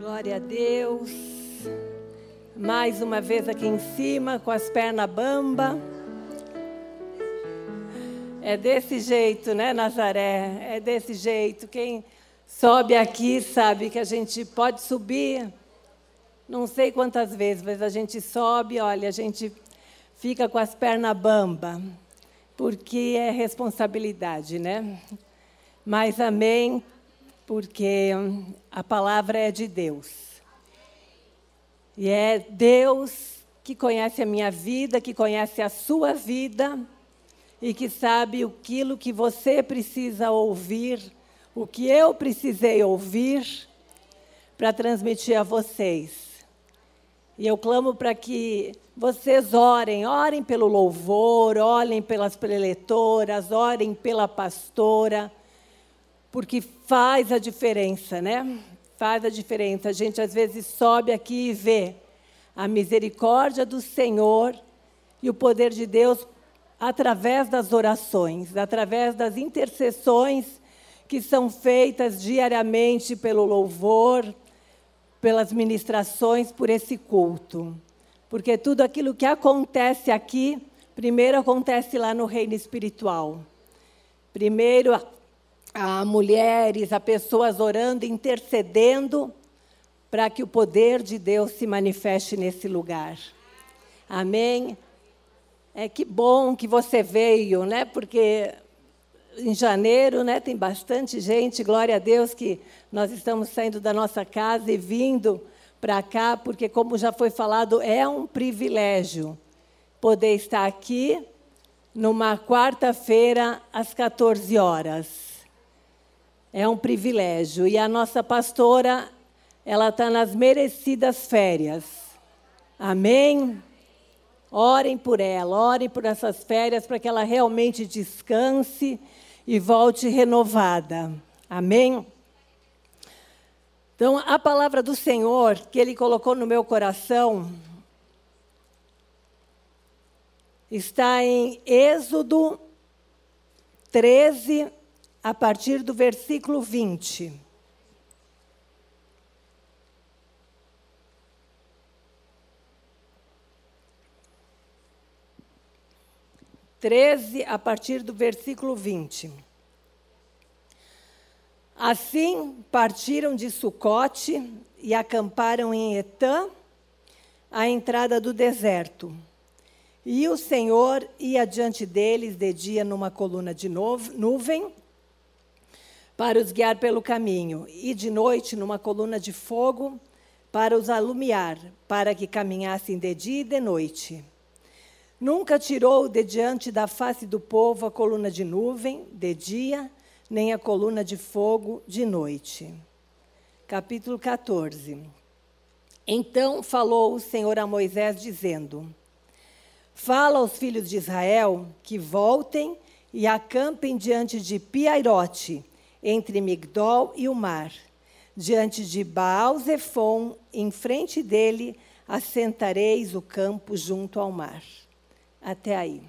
Glória a Deus. Mais uma vez aqui em cima, com as pernas bamba. É desse jeito, né, Nazaré? É desse jeito. Quem sobe aqui sabe que a gente pode subir, não sei quantas vezes, mas a gente sobe, olha, a gente fica com as pernas bamba, porque é responsabilidade, né? Mas amém, porque a palavra é de Deus. E é Deus que conhece a minha vida, que conhece a sua vida e que sabe aquilo que você precisa ouvir, o que eu precisei ouvir para transmitir a vocês. E eu clamo para que vocês orem, orem pelo louvor, orem pelas preletoras, orem pela pastora porque faz a diferença, né? Faz a diferença. A gente às vezes sobe aqui e vê a misericórdia do Senhor e o poder de Deus através das orações, através das intercessões que são feitas diariamente pelo louvor, pelas ministrações, por esse culto. Porque tudo aquilo que acontece aqui, primeiro acontece lá no reino espiritual. Primeiro a mulheres, a pessoas orando, intercedendo para que o poder de Deus se manifeste nesse lugar. Amém? É que bom que você veio, né? Porque em janeiro, né, tem bastante gente, glória a Deus que nós estamos saindo da nossa casa e vindo para cá, porque como já foi falado, é um privilégio poder estar aqui numa quarta-feira às 14 horas. É um privilégio. E a nossa pastora, ela está nas merecidas férias. Amém? Orem por ela, orem por essas férias para que ela realmente descanse e volte renovada. Amém? Então, a palavra do Senhor que Ele colocou no meu coração está em Êxodo 13, a partir do versículo 20. Treze, a partir do versículo 20. Assim partiram de Sucote e acamparam em Etã, à entrada do deserto. E o Senhor ia diante deles de dia numa coluna de nuvem para os guiar pelo caminho, e de noite numa coluna de fogo para os alumiar, para que caminhassem de dia e de noite. Nunca tirou de diante da face do povo a coluna de nuvem de dia, nem a coluna de fogo de noite. Capítulo 14. Então falou o Senhor a Moisés, dizendo: Fala aos filhos de Israel que voltem e acampem diante de Piairote, entre Migdol e o mar. Diante de Baal Zephon, em frente dele, assentareis o campo junto ao mar. Até aí.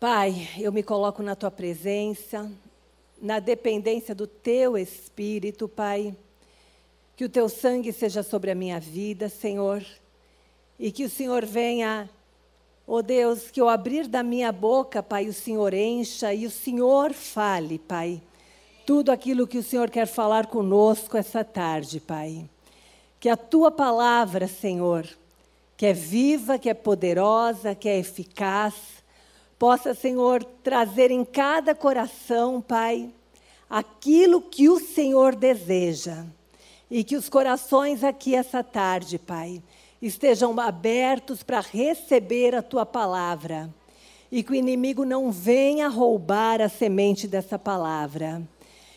Pai, eu me coloco na tua presença, na dependência do teu espírito, Pai. Que o teu sangue seja sobre a minha vida, Senhor, e que o Senhor venha Oh Deus, que eu abrir da minha boca, Pai, o Senhor encha e o Senhor fale, Pai. Tudo aquilo que o Senhor quer falar conosco essa tarde, Pai. Que a tua palavra, Senhor, que é viva, que é poderosa, que é eficaz, possa, Senhor, trazer em cada coração, Pai, aquilo que o Senhor deseja. E que os corações aqui essa tarde, Pai, estejam abertos para receber a tua palavra e que o inimigo não venha roubar a semente dessa palavra.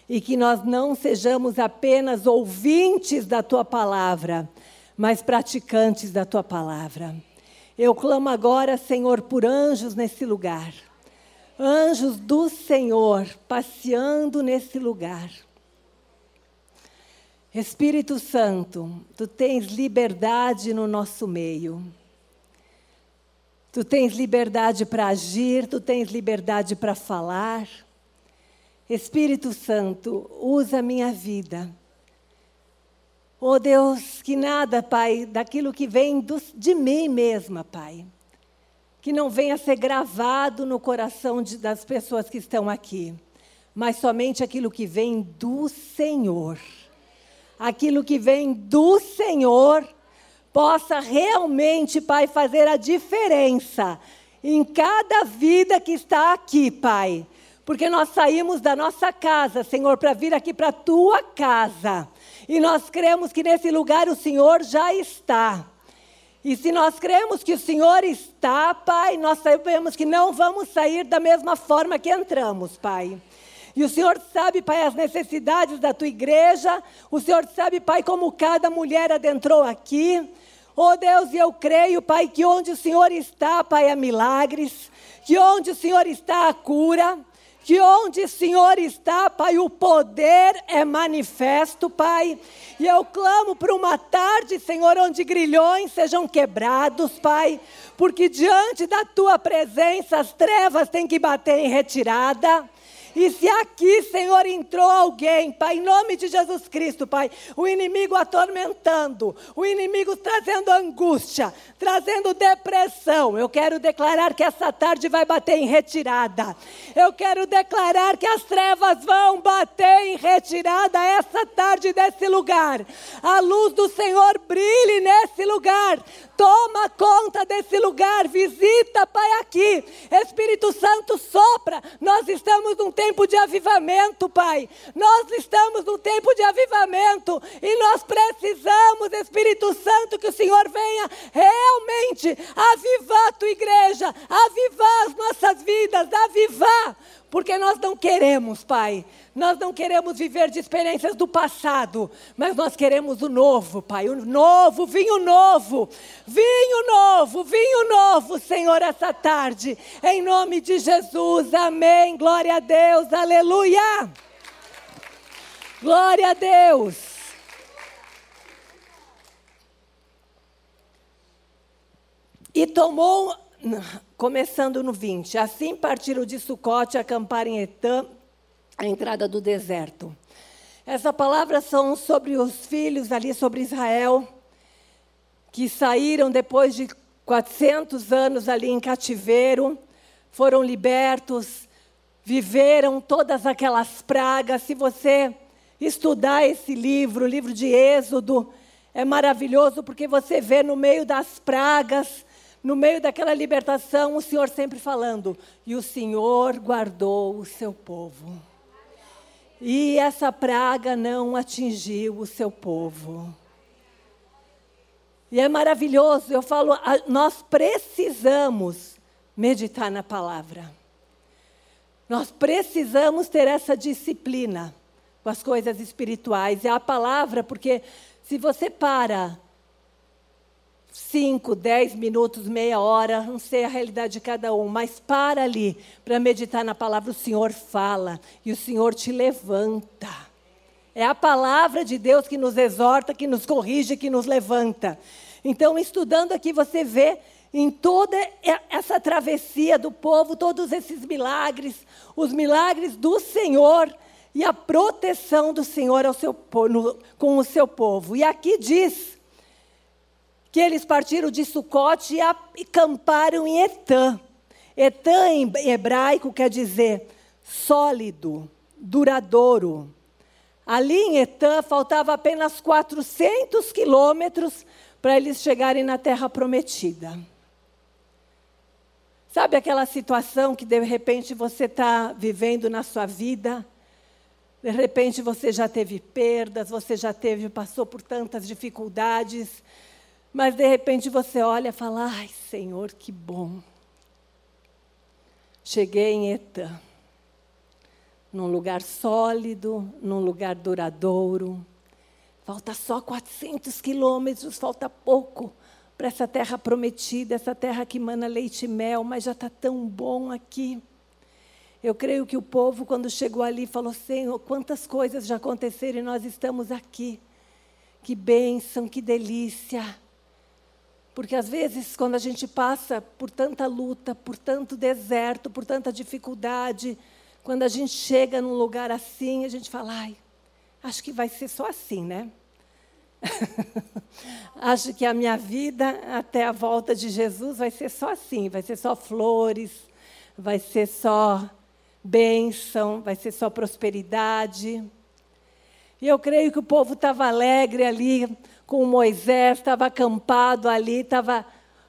E que nós não sejamos apenas ouvintes da tua palavra, mas praticantes da tua palavra. Eu clamo agora, Senhor, por anjos nesse lugar. Anjos do Senhor passeando nesse lugar Espírito Santo, tu tens liberdade no nosso meio. Tu tens liberdade para agir, tu tens liberdade para falar. Espírito Santo, usa a minha vida. Oh Deus, que nada, Pai, daquilo que vem de mim mesma, Pai, que não venha ser gravado no coração de, das pessoas que estão aqui, mas somente aquilo que vem do Senhor. Aquilo que vem do Senhor possa realmente, Pai, fazer a diferença em cada vida que está aqui, Pai. Porque nós saímos da nossa casa, Senhor, para vir aqui para a tua casa. E nós cremos que nesse lugar o Senhor já está. E se nós cremos que o Senhor está, Pai, nós sabemos que não vamos sair da mesma forma que entramos, Pai. E o Senhor sabe, Pai, as necessidades da tua igreja. O Senhor sabe, Pai, como cada mulher adentrou aqui. Oh Deus, e eu creio, Pai, que onde o Senhor está, Pai, há milagres. Que onde o Senhor está, há cura que onde o Senhor está, Pai, o poder é manifesto, Pai. E eu clamo por uma tarde, Senhor, onde grilhões sejam quebrados, Pai, porque diante da tua presença as trevas têm que bater em retirada. E se aqui, Senhor, entrou alguém, Pai, em nome de Jesus Cristo, Pai, o inimigo atormentando, o inimigo trazendo angústia, trazendo depressão, eu quero declarar que essa tarde vai bater em retirada. Eu quero declarar que as trevas vão bater em retirada essa tarde desse lugar. A luz do Senhor brilhe nesse lugar. Toma conta desse lugar, visita, Pai, aqui. Espírito Santo sopra. Nós estamos num tempo de avivamento, Pai. Nós estamos num tempo de avivamento e nós precisamos, Espírito Santo, que o Senhor venha realmente avivar a tua igreja, avivar as nossas vidas, avivar porque nós não queremos, Pai. Nós não queremos viver de experiências do passado, mas nós queremos o novo, Pai. O novo, vinho novo. Vinho novo, vinho novo, Senhor, essa tarde. Em nome de Jesus. Amém. Glória a Deus. Aleluia. Glória a Deus. E tomou começando no 20. Assim partiram de Sucote, acamparam em Etã, a entrada do deserto. Essa palavra são sobre os filhos ali, sobre Israel, que saíram depois de 400 anos ali em cativeiro, foram libertos, viveram todas aquelas pragas. Se você estudar esse livro, o livro de Êxodo, é maravilhoso porque você vê no meio das pragas, no meio daquela libertação, o Senhor sempre falando: e o Senhor guardou o seu povo. E essa praga não atingiu o seu povo. E é maravilhoso, eu falo, nós precisamos meditar na palavra. Nós precisamos ter essa disciplina com as coisas espirituais. E a palavra, porque se você para 5, 10 minutos, meia hora, não sei a realidade de cada um, mas para ali para meditar na palavra, o Senhor fala e o Senhor te levanta. É a palavra de Deus que nos exorta, que nos corrige, que nos levanta. Então, estudando aqui, você vê em toda essa travessia do povo, todos esses milagres, os milagres do Senhor e a proteção do Senhor seu, no, com o seu povo. E aqui diz que eles partiram de Sucote e acamparam em Etã. Etã em hebraico quer dizer sólido, duradouro. Ali em Etã faltava apenas 400 quilômetros para eles chegarem na terra prometida. Sabe aquela situação que de repente você está vivendo na sua vida? De repente você já teve perdas, você já teve, passou por tantas dificuldades, mas de repente você olha e fala: Ai, Senhor, que bom. Cheguei em Etã, num lugar sólido, num lugar duradouro. Falta só 400 quilômetros, falta pouco para essa terra prometida, essa terra que mana leite e mel, mas já está tão bom aqui. Eu creio que o povo, quando chegou ali, falou: Senhor, quantas coisas já aconteceram e nós estamos aqui. Que bênção, que delícia. Porque às vezes, quando a gente passa por tanta luta, por tanto deserto, por tanta dificuldade, quando a gente chega num lugar assim, a gente fala, ai, acho que vai ser só assim, né? Acho que a minha vida até a volta de Jesus vai ser só assim, vai ser só flores, vai ser só bênção, vai ser só prosperidade. E eu creio que o povo estava alegre ali com Moisés, estava acampado ali, estava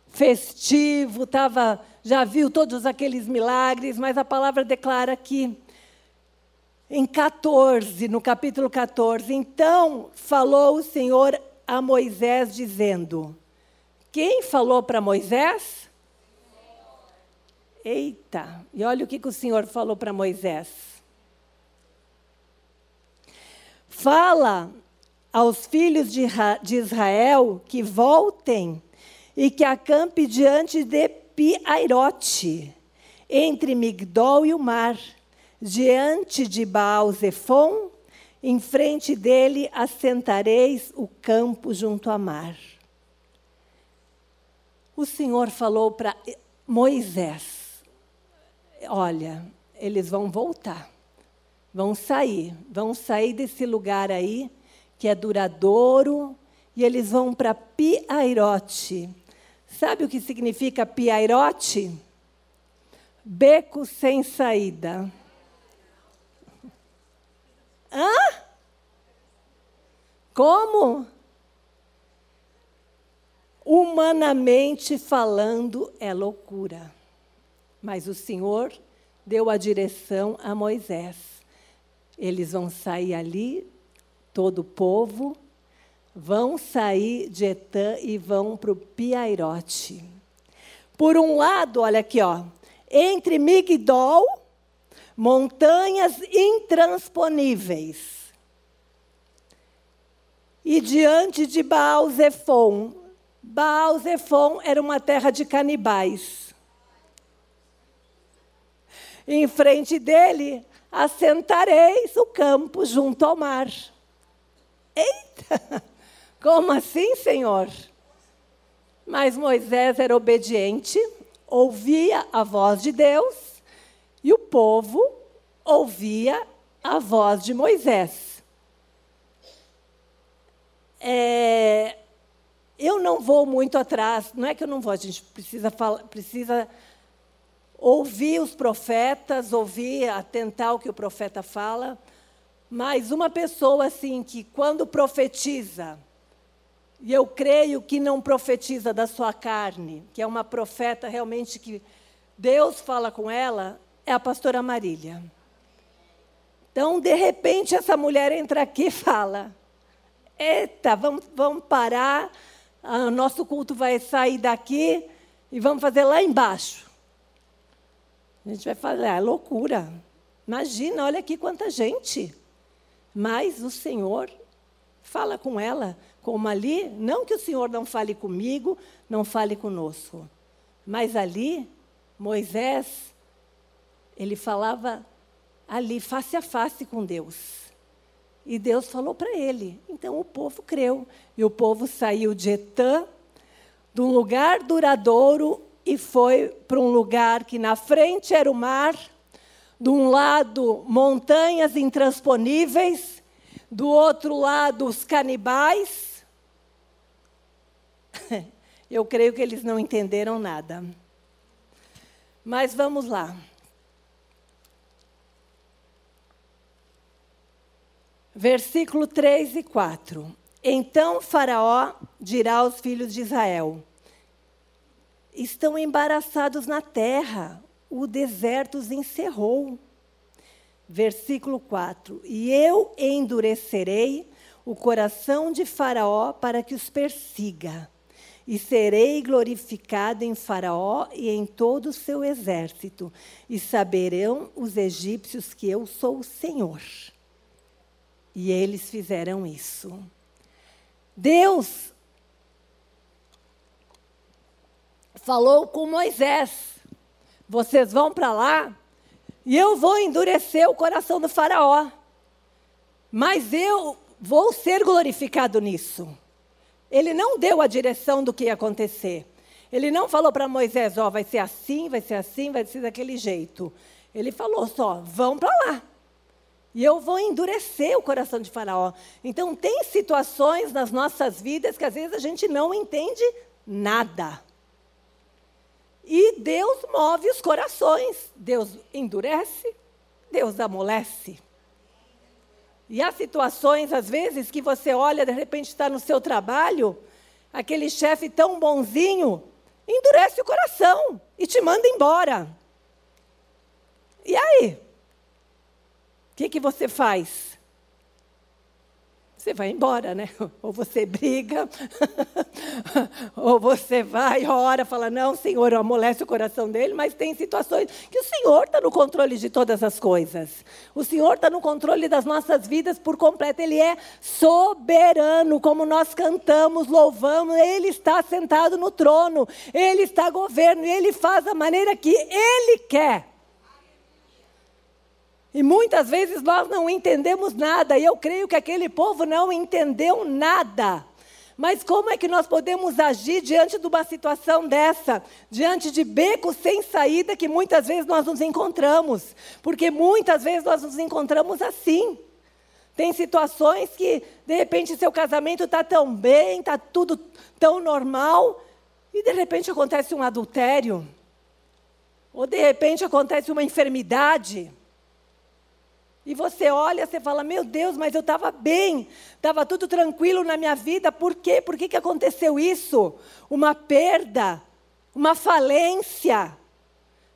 festivo, estava, já viu todos aqueles milagres, mas a palavra declara que em 14, no capítulo 14, então falou o Senhor a Moisés dizendo: Quem falou para Moisés? Eita, e olha o que, que o Senhor falou para Moisés. Fala aos filhos de Israel que voltem e que acampe diante de Piairote, entre Migdol e o mar, diante de Baal-Zephon, em frente dele assentareis o campo junto ao mar. O Senhor falou para Moisés: Olha, eles vão voltar, vão sair, vão sair desse lugar aí que é duradouro e eles vão para Piairote. Sabe o que significa Piairote? Beco sem saída. Hã? Como? Humanamente falando, é loucura. Mas o Senhor deu a direção a Moisés. Eles vão sair ali, todo o povo, vão sair de Etã e vão para o Piairote. Por um lado, olha aqui, ó, entre Migdol montanhas intransponíveis. E diante de Baal-Zephon, Baal-Zephon era uma terra de canibais. Em frente dele, assentareis o campo junto ao mar. Eita! Como assim, Senhor? Mas Moisés era obediente, ouvia a voz de Deus e o povo ouvia a voz de Moisés. É, eu não vou muito atrás, não é que eu não vou, a gente precisa, precisa ouvir os profetas, ouvir, atentar o que o profeta fala, mas uma pessoa assim que quando profetiza, e eu creio que não profetiza da sua carne, que é uma profeta realmente que Deus fala com ela, é a pastora Marília. Então, de repente, essa mulher entra aqui e fala: Eita, vamos, vamos parar, o nosso culto vai sair daqui e vamos fazer lá embaixo. A gente vai falar, é loucura. Imagina, olha aqui quanta gente. Mas o Senhor fala com ela, como ali, não que o Senhor não fale comigo, não fale conosco. Mas ali, Moisés ele falava ali, face a face com Deus. E Deus falou para ele. Então o povo creu. E o povo saiu de Etã, de um lugar duradouro, e foi para um lugar que na frente era o mar, de um lado montanhas intransponíveis, do outro lado os canibais. Eu creio que eles não entenderam nada. Mas vamos lá. Versículo 3 e 4. Então Faraó dirá aos filhos de Israel: Estão embaraçados na terra, o deserto os encerrou. Versículo 4: E eu endurecerei o coração de Faraó para que os persiga, e serei glorificado em Faraó e em todo o seu exército, e saberão os egípcios que eu sou o Senhor. E eles fizeram isso. Deus falou com Moisés: vocês vão para lá e eu vou endurecer o coração do Faraó. Mas eu vou ser glorificado nisso. Ele não deu a direção do que ia acontecer. Ele não falou para Moisés: ó, oh, vai ser assim, vai ser assim, vai ser daquele jeito. Ele falou só: vão para lá. E eu vou endurecer o coração de Faraó. Então, tem situações nas nossas vidas que às vezes a gente não entende nada. E Deus move os corações. Deus endurece, Deus amolece. E há situações, às vezes, que você olha, de repente está no seu trabalho, aquele chefe tão bonzinho, endurece o coração e te manda embora. E aí? O que, que você faz? Você vai embora, né? Ou você briga, ou você vai, ora, fala, não, Senhor, amolece o coração dele, mas tem situações que o Senhor está no controle de todas as coisas. O Senhor está no controle das nossas vidas por completo. Ele é soberano, como nós cantamos, louvamos, Ele está sentado no trono, Ele está governo, Ele faz da maneira que Ele quer. E muitas vezes nós não entendemos nada, e eu creio que aquele povo não entendeu nada. Mas como é que nós podemos agir diante de uma situação dessa? Diante de becos sem saída que muitas vezes nós nos encontramos. Porque muitas vezes nós nos encontramos assim. Tem situações que, de repente, seu casamento está tão bem, está tudo tão normal, e de repente acontece um adultério. Ou de repente acontece uma enfermidade. E você olha, você fala, meu Deus, mas eu estava bem, estava tudo tranquilo na minha vida, por quê? Por que, que aconteceu isso? Uma perda, uma falência.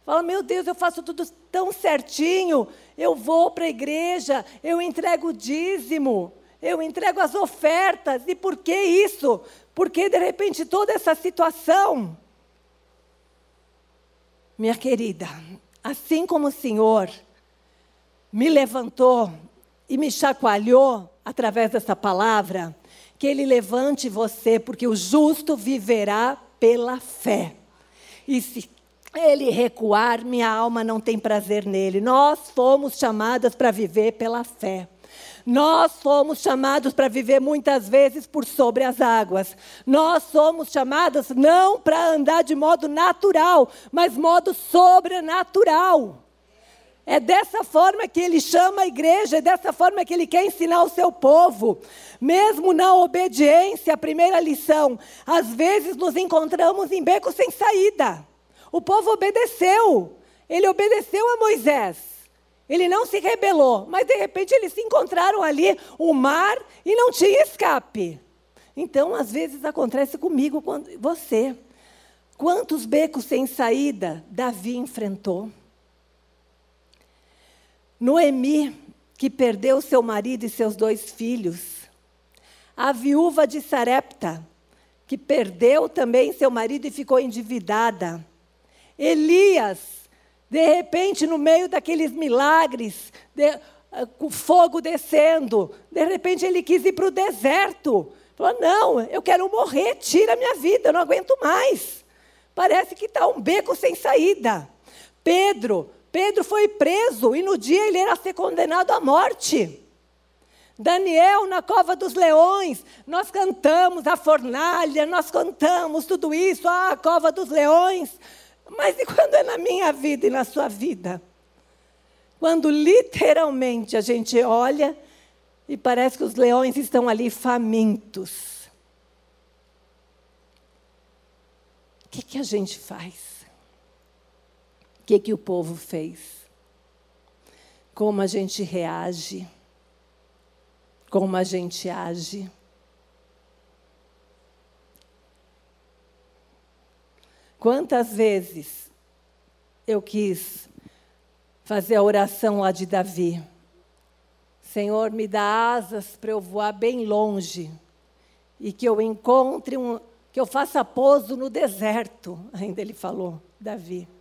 Fala, meu Deus, eu faço tudo tão certinho, eu vou para a igreja, eu entrego o dízimo, eu entrego as ofertas, e por que isso? Porque de repente toda essa situação, minha querida, assim como o Senhor me levantou e me chacoalhou através dessa palavra, que Ele levante você, porque o justo viverá pela fé. E se ele recuar, minha alma não tem prazer nele. Nós fomos chamadas para viver pela fé. Nós fomos chamados para viver muitas vezes por sobre as águas. Nós somos chamados não para andar de modo natural, mas modo sobrenatural. É dessa forma que ele chama a igreja, é dessa forma que ele quer ensinar o seu povo. Mesmo na obediência, a primeira lição, às vezes nos encontramos em beco sem saída. O povo obedeceu, ele obedeceu a Moisés. Ele não se rebelou, mas de repente eles se encontraram ali, o mar, e não tinha escape. Então, às vezes acontece comigo, com você. Quantos becos sem saída Davi enfrentou? Noemi, que perdeu seu marido e seus dois filhos. A viúva de Sarepta, que perdeu também seu marido e ficou endividada. Elias, de repente, no meio daqueles milagres, de, com fogo descendo, de repente ele quis ir para o deserto. Falou: Não, eu quero morrer, tira minha vida, eu não aguento mais. Parece que está um beco sem saída. Pedro, Pedro foi preso e no dia ele era ser condenado à morte. Daniel na cova dos leões, nós cantamos a fornalha, nós cantamos tudo isso, ah, a cova dos leões. Mas e quando é na minha vida e na sua vida? Quando literalmente a gente olha e parece que os leões estão ali famintos. O que, que a gente faz? O que, que o povo fez? Como a gente reage? Como a gente age? Quantas vezes eu quis fazer a oração lá de Davi? Senhor, me dá asas para eu voar bem longe e que eu encontre um, que eu faça pouso no deserto, ainda ele falou, Davi.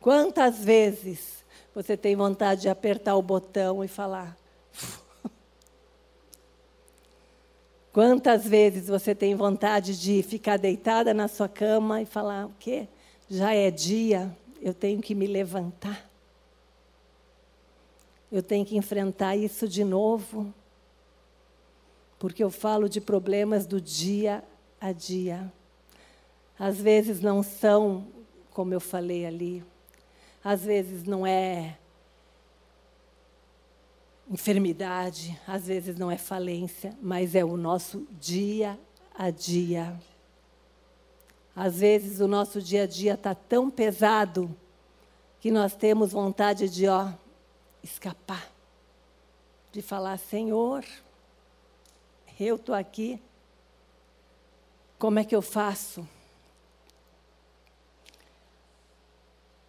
Quantas vezes você tem vontade de apertar o botão e falar? Quantas vezes você tem vontade de ficar deitada na sua cama e falar: o quê? Já é dia, eu tenho que me levantar. Eu tenho que enfrentar isso de novo. Porque eu falo de problemas do dia a dia. Às vezes não são, como eu falei ali, às vezes não é enfermidade, às vezes não é falência, mas é o nosso dia a dia. Às vezes o nosso dia a dia está tão pesado que nós temos vontade de, ó, escapar, de falar: Senhor, eu estou aqui, como é que eu faço?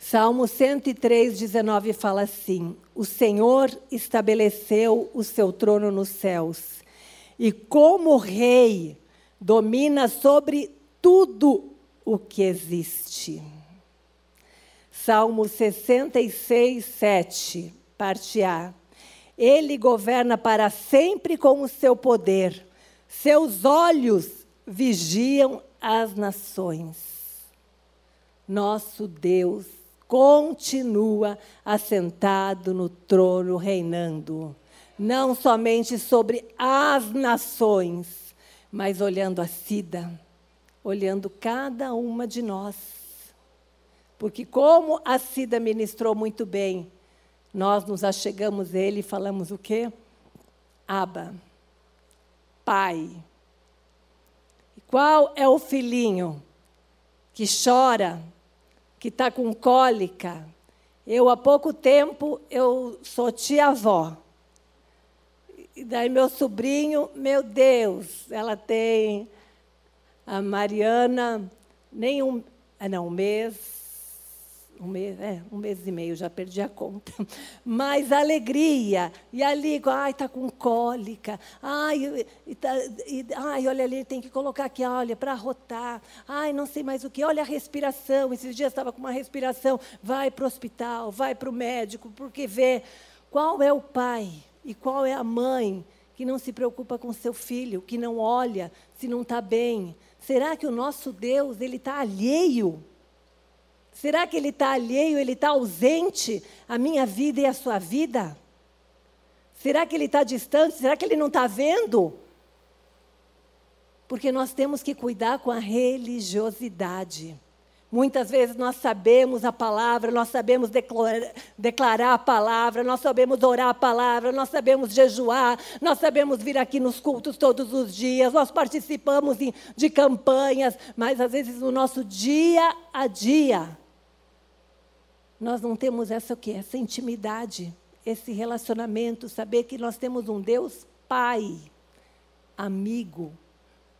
Salmo 103, 19 fala assim: O Senhor estabeleceu o seu trono nos céus, e como rei, domina sobre tudo o que existe. Salmo 66, 7, parte A. Ele governa para sempre com o seu poder, seus olhos vigiam as nações. Nosso Deus continua assentado no trono, reinando, não somente sobre as nações, mas olhando a Cida, olhando cada uma de nós. Porque, como a Cida ministrou muito bem, nós nos achegamos a Ele e falamos o quê? Aba, Pai. E qual é o filhinho que chora que está com cólica. Eu, há pouco tempo, eu sou tia-avó. E daí meu sobrinho, meu Deus, ela tem a Mariana, nem um, ah, não, um mês, um mês, é, um mês e meio, já perdi a conta. Mas alegria. E ali, ai, está com cólica. Ai, e tá, e, ai, olha ali, tem que colocar aqui, olha, para rotar. Ai, não sei mais o que. Olha a respiração. Esses dias estava com uma respiração. Vai para o hospital, vai para o médico, porque vê qual é o pai e qual é a mãe que não se preocupa com seu filho, que não olha se não está bem. Será que o nosso Deus ele está alheio Será que ele está alheio, ele está ausente à minha vida e à sua vida? Será que ele está distante? Será que ele não está vendo? Porque nós temos que cuidar com a religiosidade. Muitas vezes nós sabemos a palavra, nós sabemos declarar, a palavra, nós sabemos orar a palavra, nós sabemos jejuar, nós sabemos vir aqui nos cultos todos os dias, nós participamos de campanhas, mas às vezes no nosso dia a dia, nós não temos essa o quê? Essa intimidade, esse relacionamento, saber que nós temos um Deus Pai, amigo,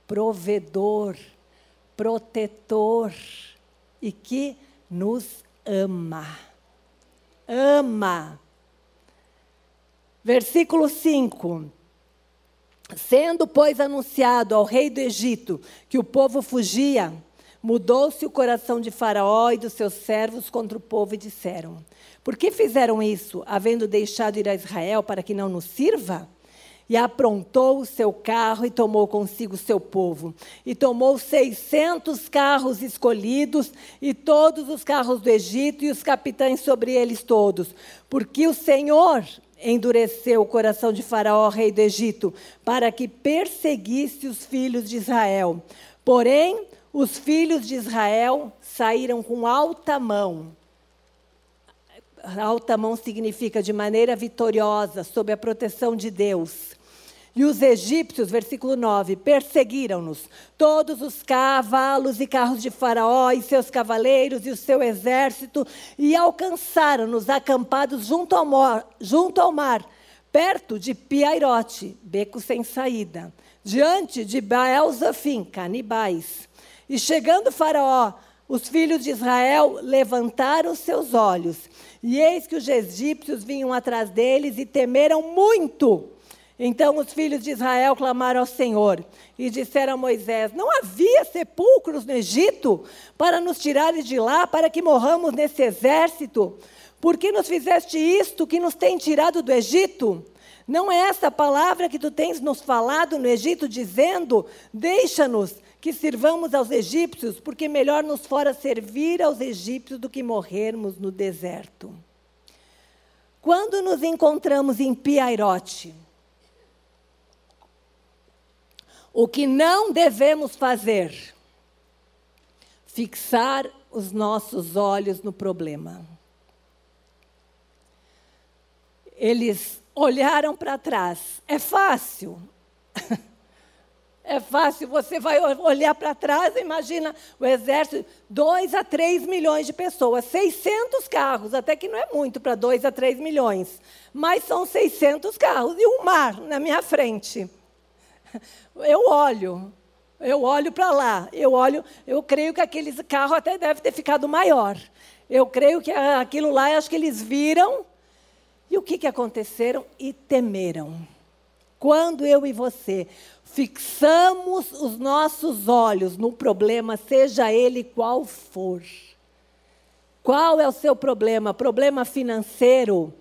provedor, protetor e que nos ama. Ama. Versículo 5. Sendo, pois, anunciado ao rei do Egito que o povo fugia, Mudou-se o coração de Faraó e dos seus servos contra o povo e disseram: Por que fizeram isso, havendo deixado ir a Israel para que não nos sirva? E aprontou o seu carro e tomou consigo o seu povo. E tomou seiscentos carros escolhidos e todos os carros do Egito e os capitães sobre eles todos. Porque o Senhor endureceu o coração de Faraó, rei do Egito, para que perseguisse os filhos de Israel. Porém, os filhos de Israel saíram com alta mão. Alta mão significa de maneira vitoriosa, sob a proteção de Deus. E os egípcios, versículo 9, perseguiram-nos, todos os cavalos e carros de Faraó e seus cavaleiros e o seu exército, e alcançaram-nos acampados junto ao, mar, junto ao mar, perto de Piairote, beco sem saída, diante de Baal-Zafim, canibais. E chegando Faraó, os filhos de Israel levantaram seus olhos, e eis que os egípcios vinham atrás deles e temeram muito. Então os filhos de Israel clamaram ao Senhor e disseram a Moisés: Não havia sepulcros no Egito para nos tirares de lá, para que morramos nesse exército? Por que nos fizeste isto que nos tem tirado do Egito? Não é essa palavra que tu tens nos falado no Egito, dizendo: Deixa-nos que sirvamos aos egípcios, porque melhor nos fora servir aos egípcios do que morrermos no deserto. Quando nos encontramos em Piairote, o que não devemos fazer? Fixar os nossos olhos no problema. Eles olharam para trás. É fácil. É fácil, você vai olhar para trás, imagina o exército, 2 a 3 milhões de pessoas, 600 carros, até que não é muito para 2 a 3 milhões, mas são 600 carros e um mar na minha frente. Eu olho, eu olho para lá, eu olho, eu creio que aquele carro até deve ter ficado maior. Eu creio que aquilo lá, acho que eles viram, e o que, que aconteceram? E temeram. Quando eu e você fixamos os nossos olhos no problema, seja ele qual for. Qual é o seu problema? Problema financeiro?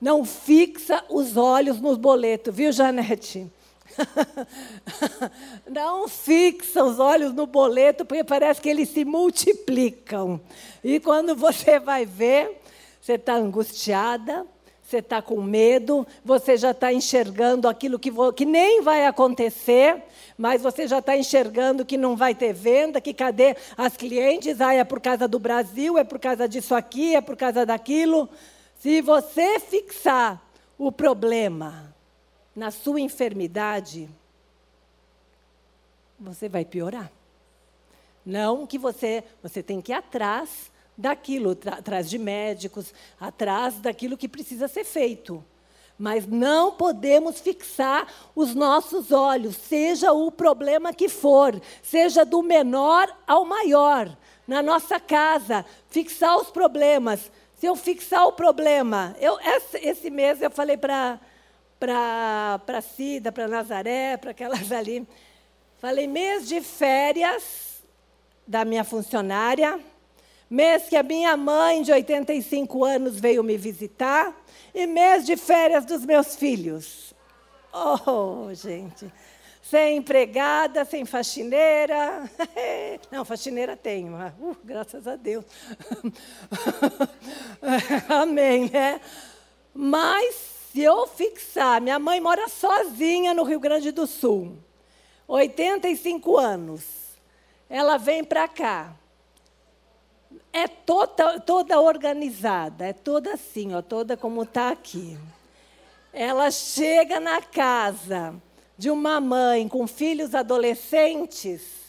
Não fixa os olhos nos boletos, viu, Janete? Não fixa os olhos no boleto, porque parece que eles se multiplicam. E quando você vai ver, você está angustiada, você está com medo, você já está enxergando aquilo que, que nem vai acontecer, mas você já está enxergando que não vai ter venda, que cadê as clientes? Ah, é por causa do Brasil, é por causa disso aqui, é por causa daquilo. Se você fixar o problema na sua enfermidade, você vai piorar. Não que você, você tem que ir atrás daquilo, atrás de médicos, atrás daquilo que precisa ser feito. Mas não podemos fixar os nossos olhos, seja o problema que for, seja do menor ao maior, na nossa casa, fixar os problemas. Se eu fixar o problema, eu, esse, mês eu falei para para Cida, para Nazaré, para aquelas ali, falei mês de férias da minha funcionária, mês que a minha mãe, de 85 anos, veio me visitar, e mês de férias dos meus filhos. Oh, gente. Sem empregada, sem faxineira. Não, faxineira tenho. Uh, graças a Deus. Amém, né? Mas, se eu fixar, minha mãe mora sozinha no Rio Grande do Sul, 85 anos. Ela vem para cá é toda, toda organizada, é toda assim, ó, toda como está aqui. Ela chega na casa de uma mãe com filhos adolescentes.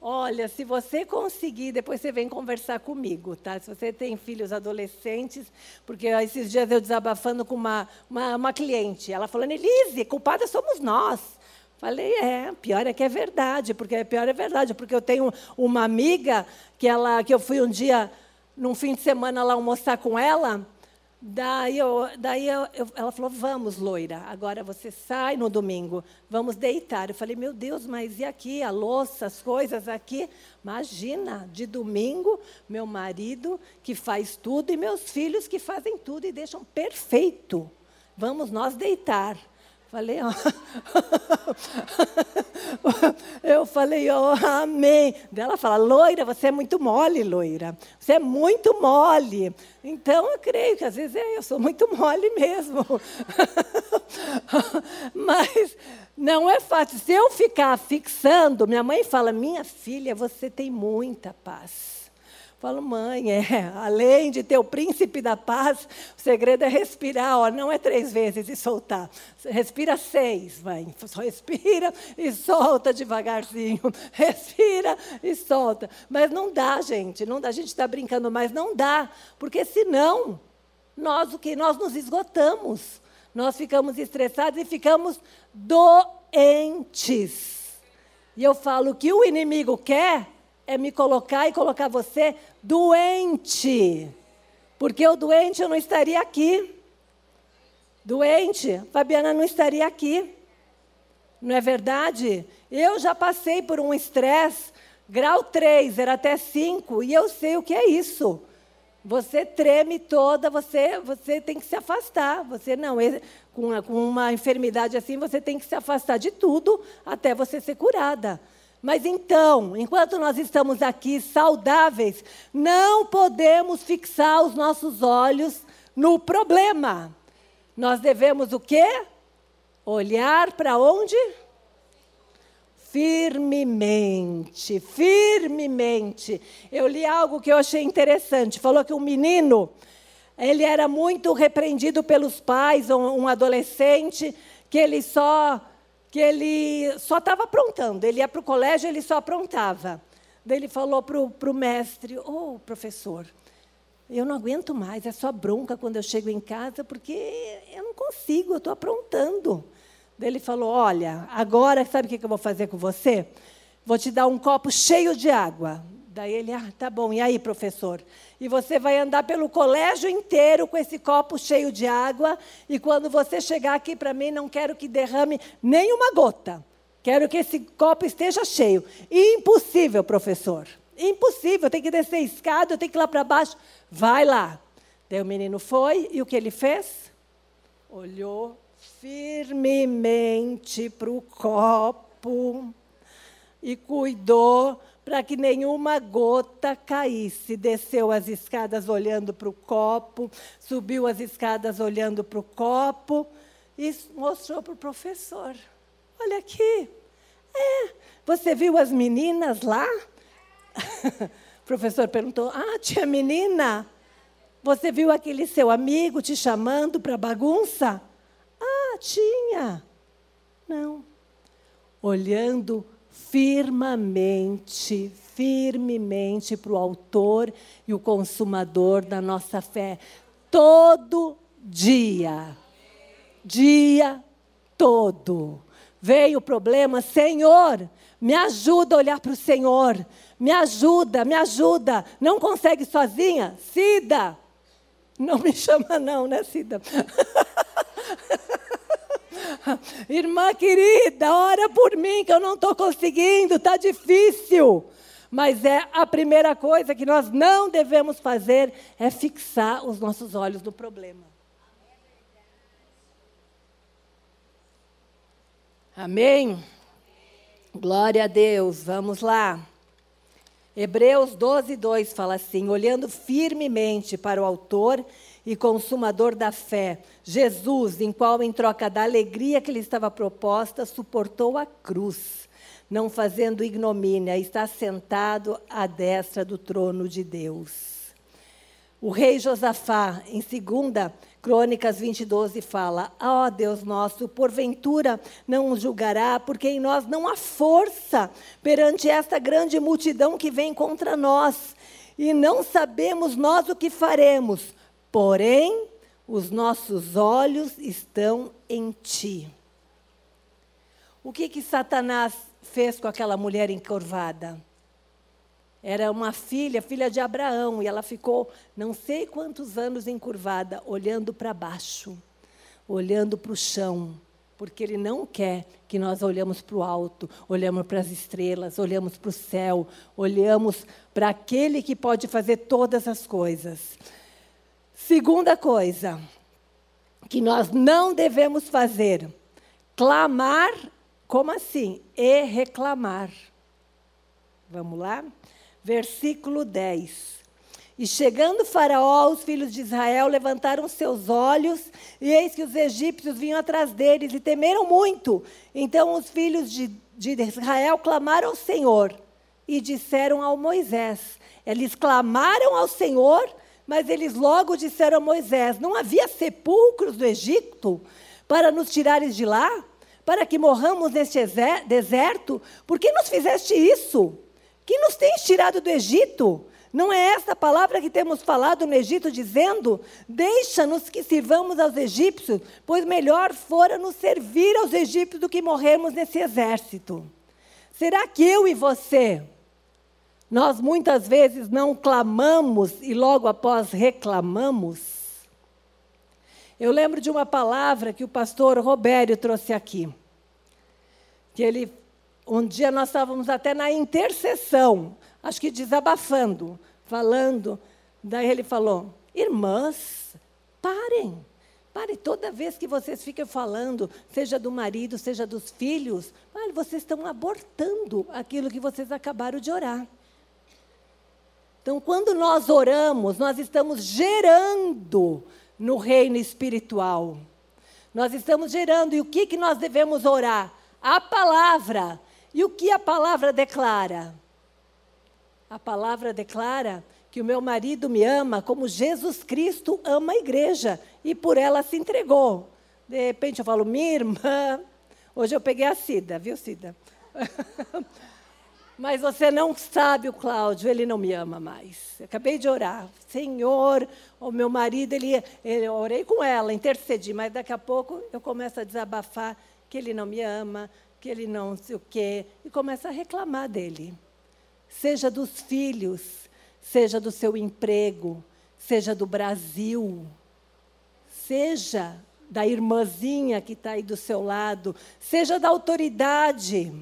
Olha, se você conseguir, depois você vem conversar comigo, tá? Se você tem filhos adolescentes, porque esses dias eu desabafando com uma, uma, uma cliente, ela falando, Elise, culpada somos nós. Falei, é, pior é que é verdade, porque é pior é verdade, porque eu tenho uma amiga que ela que eu fui um dia num fim de semana lá almoçar com ela, daí eu, daí eu, eu, ela falou: "Vamos, loira, agora você sai no domingo, vamos deitar". Eu falei: "Meu Deus, mas e aqui a louça, as coisas aqui? Imagina, de domingo, meu marido que faz tudo e meus filhos que fazem tudo e deixam perfeito. Vamos nós deitar". Falei, ó. Eu falei, ó, amém. Ela fala, loira, você é muito mole, loira. Você é muito mole. Então, eu creio que às vezes é, eu sou muito mole mesmo. Mas não é fácil. Se eu ficar fixando, minha mãe fala, minha filha, você tem muita paz. Falo, mãe, é, além de ter o príncipe da paz, o segredo é respirar, ó, não é três vezes e soltar. Respira seis, mãe. Só respira e solta devagarzinho. Respira e solta. Mas não dá, gente, não dá. A gente está brincando, mas não dá. Porque senão, nós o que? Nós nos esgotamos. Nós ficamos estressados e ficamos doentes. E eu falo que o inimigo quer é me colocar e colocar você doente. Porque o doente eu não estaria aqui. Doente, Fabiana não estaria aqui. Não é verdade? Eu já passei por um estresse, grau 3, era até 5, e eu sei o que é isso. Você treme toda, você, você tem que se afastar. Você não, com, com uma enfermidade assim, você tem que se afastar de tudo até você ser curada. Mas então, enquanto nós estamos aqui saudáveis, não podemos fixar os nossos olhos no problema. Nós devemos o quê? Olhar para onde? Firmemente, firmemente. Eu li algo que eu achei interessante. Falou que um menino ele era muito repreendido pelos pais, um, um adolescente, que ele só que ele só estava aprontando. Ele ia para o colégio, ele só aprontava. Daí ele falou para o mestre, ô oh, professor, eu não aguento mais, é só bronca quando eu chego em casa, porque eu não consigo, eu estou aprontando. Daí ele falou, olha, agora sabe o que eu vou fazer com você? Vou te dar um copo cheio de água. Daí ele, ah, tá bom, e aí, professor? E você vai andar pelo colégio inteiro com esse copo cheio de água, e quando você chegar aqui para mim, não quero que derrame nenhuma gota. Quero que esse copo esteja cheio. Impossível, professor. Impossível, tem que descer a escada, eu tenho que ir lá para baixo. Vai lá. Daí o menino foi, e o que ele fez? Olhou firmemente para o copo e cuidou para que nenhuma gota caísse. Desceu as escadas olhando para o copo, subiu as escadas olhando para o copo e mostrou para o professor: Olha aqui. É, você viu as meninas lá? o professor perguntou: Ah, tinha menina? Você viu aquele seu amigo te chamando para bagunça? Ah, tinha. Não. Olhando firmemente, firmemente para o autor e o consumador da nossa fé. Todo dia. Dia todo. Veio o problema, Senhor, me ajuda a olhar para o Senhor. Me ajuda, me ajuda. Não consegue sozinha? Cida. Não me chama não, né, Cida? Irmã querida, ora por mim que eu não estou conseguindo, está difícil. Mas é a primeira coisa que nós não devemos fazer é fixar os nossos olhos no problema. Amém? Glória a Deus. Vamos lá. Hebreus 12, 2 fala assim: olhando firmemente para o Autor e consumador da fé, Jesus, em qual, em troca da alegria que lhe estava proposta, suportou a cruz, não fazendo ignomínia, está sentado à destra do trono de Deus. O rei Josafá, em 2 Crônicas 20, 12, fala: Ó oh, Deus nosso, porventura não nos julgará, porque em nós não há força perante esta grande multidão que vem contra nós, e não sabemos nós o que faremos Porém, os nossos olhos estão em ti. O que que Satanás fez com aquela mulher encurvada? Era uma filha, filha de Abraão, e ela ficou não sei quantos anos encurvada, olhando para baixo, olhando para o chão, porque ele não quer que nós olhemos para o alto, olhamos para as estrelas, olhamos para o céu, olhamos para aquele que pode fazer todas as coisas. Segunda coisa que nós não devemos fazer: clamar, como assim? E reclamar. Vamos lá? Versículo 10. E chegando Faraó, os filhos de Israel levantaram seus olhos, e eis que os egípcios vinham atrás deles e temeram muito. Então os filhos de, de Israel clamaram ao Senhor e disseram ao Moisés. Eles clamaram ao Senhor mas eles logo disseram a Moisés: Não havia sepulcros do Egito para nos tirares de lá? Para que morramos neste deserto? Por que nos fizeste isso? Que nos tens tirado do Egito? Não é esta palavra que temos falado no Egito, dizendo: Deixa-nos que sirvamos aos egípcios, pois melhor fora nos servir aos egípcios do que morrermos nesse exército. Será que eu e você nós muitas vezes não clamamos e logo após reclamamos. Eu lembro de uma palavra que o pastor Robério trouxe aqui. Que ele, um dia nós estávamos até na intercessão, acho que desabafando, falando. Daí ele falou: Irmãs, parem. Parem, toda vez que vocês ficam falando, seja do marido, seja dos filhos, vocês estão abortando aquilo que vocês acabaram de orar. Então, quando nós oramos, nós estamos gerando no reino espiritual. Nós estamos gerando. E o que, que nós devemos orar? A palavra. E o que a palavra declara? A palavra declara que o meu marido me ama como Jesus Cristo ama a igreja e por ela se entregou. De repente eu falo, minha irmã, hoje eu peguei a Cida, viu, Cida? Mas você não sabe o Cláudio, ele não me ama mais. Eu acabei de orar. Senhor, o meu marido, ele, ele, eu orei com ela, intercedi, mas daqui a pouco eu começo a desabafar que ele não me ama, que ele não sei o quê, e começo a reclamar dele. Seja dos filhos, seja do seu emprego, seja do Brasil, seja da irmãzinha que está aí do seu lado, seja da autoridade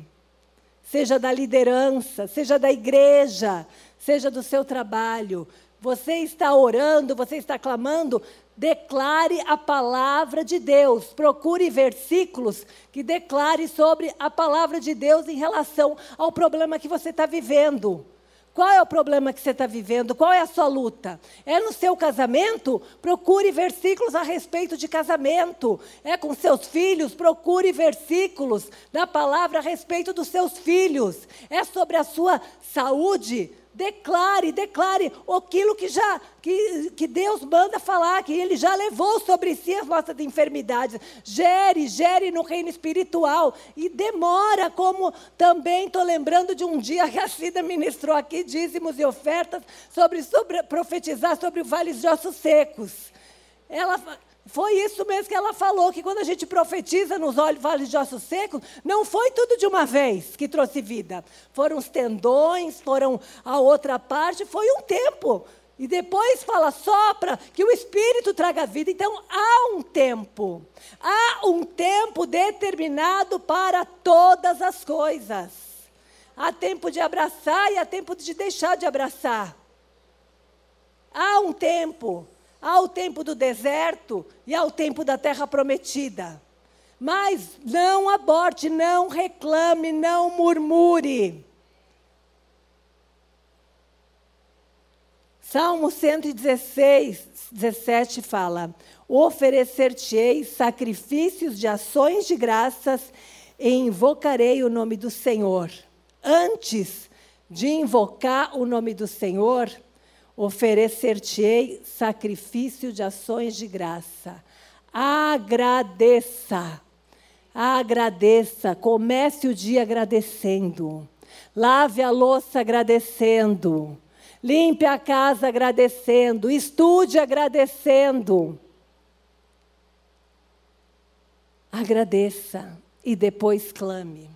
seja da liderança, seja da igreja, seja do seu trabalho. Você está orando, você está clamando, declare a palavra de Deus. Procure versículos que declare sobre a palavra de Deus em relação ao problema que você está vivendo. Qual é o problema que você está vivendo? Qual é a sua luta? É no seu casamento? Procure versículos a respeito de casamento. É com seus filhos? Procure versículos da palavra a respeito dos seus filhos. É sobre a sua saúde? Declare, declare aquilo que já que, que Deus manda falar, que Ele já levou sobre si as nossas enfermidades. Gere, gere no reino espiritual. E demora, como também estou lembrando de um dia que a Cida ministrou aqui, dízimos e ofertas, sobre, sobre profetizar sobre vales de ossos secos. Ela foi isso mesmo que ela falou, que quando a gente profetiza nos olhos, vales de ossos secos, não foi tudo de uma vez que trouxe vida. Foram os tendões, foram a outra parte, foi um tempo. E depois fala, sopra, que o Espírito traga vida. Então, há um tempo. Há um tempo determinado para todas as coisas. Há tempo de abraçar e há tempo de deixar de abraçar. Há um tempo. Há o tempo do deserto e há o tempo da terra prometida. Mas não aborte, não reclame, não murmure. Salmo 116, 17 fala: Oferecer-te-ei sacrifícios de ações de graças e invocarei o nome do Senhor. Antes de invocar o nome do Senhor, oferecer-te-ei sacrifício de ações de graça. Agradeça. Agradeça. Comece o dia agradecendo. Lave a louça agradecendo. Limpe a casa agradecendo. Estude agradecendo. Agradeça e depois clame.